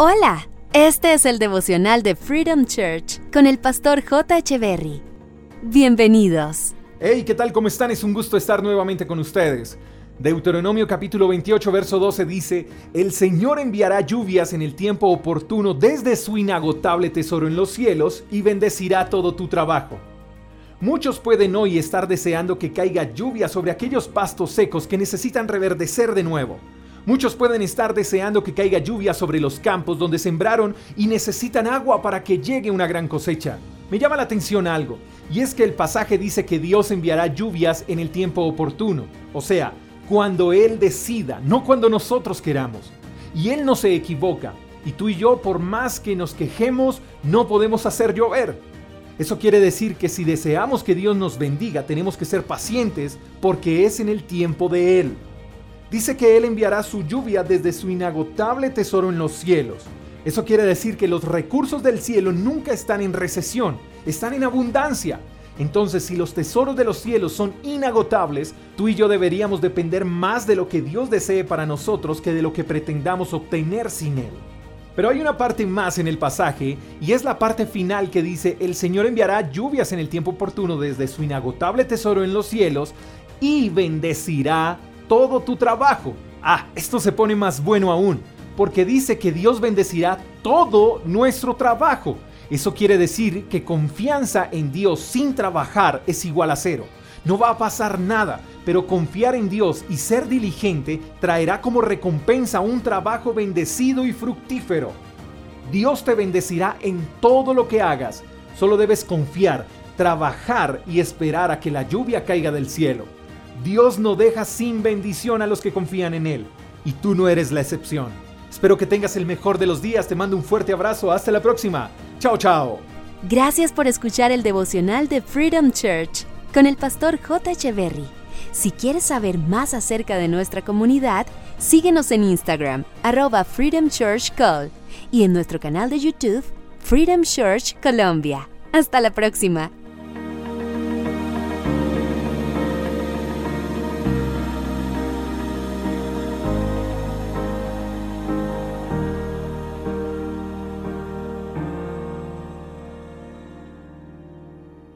Hola, este es el devocional de Freedom Church con el pastor J. Berry. Bienvenidos. Hey, ¿qué tal? ¿Cómo están? Es un gusto estar nuevamente con ustedes. Deuteronomio capítulo 28, verso 12 dice, El Señor enviará lluvias en el tiempo oportuno desde su inagotable tesoro en los cielos y bendecirá todo tu trabajo. Muchos pueden hoy estar deseando que caiga lluvia sobre aquellos pastos secos que necesitan reverdecer de nuevo. Muchos pueden estar deseando que caiga lluvia sobre los campos donde sembraron y necesitan agua para que llegue una gran cosecha. Me llama la atención algo, y es que el pasaje dice que Dios enviará lluvias en el tiempo oportuno, o sea, cuando Él decida, no cuando nosotros queramos. Y Él no se equivoca, y tú y yo, por más que nos quejemos, no podemos hacer llover. Eso quiere decir que si deseamos que Dios nos bendiga, tenemos que ser pacientes porque es en el tiempo de Él. Dice que Él enviará su lluvia desde su inagotable tesoro en los cielos. Eso quiere decir que los recursos del cielo nunca están en recesión, están en abundancia. Entonces, si los tesoros de los cielos son inagotables, tú y yo deberíamos depender más de lo que Dios desee para nosotros que de lo que pretendamos obtener sin Él. Pero hay una parte más en el pasaje y es la parte final que dice, el Señor enviará lluvias en el tiempo oportuno desde su inagotable tesoro en los cielos y bendecirá todo tu trabajo. Ah, esto se pone más bueno aún, porque dice que Dios bendecirá todo nuestro trabajo. Eso quiere decir que confianza en Dios sin trabajar es igual a cero. No va a pasar nada, pero confiar en Dios y ser diligente traerá como recompensa un trabajo bendecido y fructífero. Dios te bendecirá en todo lo que hagas. Solo debes confiar, trabajar y esperar a que la lluvia caiga del cielo. Dios no deja sin bendición a los que confían en Él, y tú no eres la excepción. Espero que tengas el mejor de los días, te mando un fuerte abrazo, hasta la próxima. Chao, chao. Gracias por escuchar el devocional de Freedom Church con el pastor J. Echeverry. Si quieres saber más acerca de nuestra comunidad, síguenos en Instagram, arroba Freedom Church Call, y en nuestro canal de YouTube, Freedom Church Colombia. Hasta la próxima.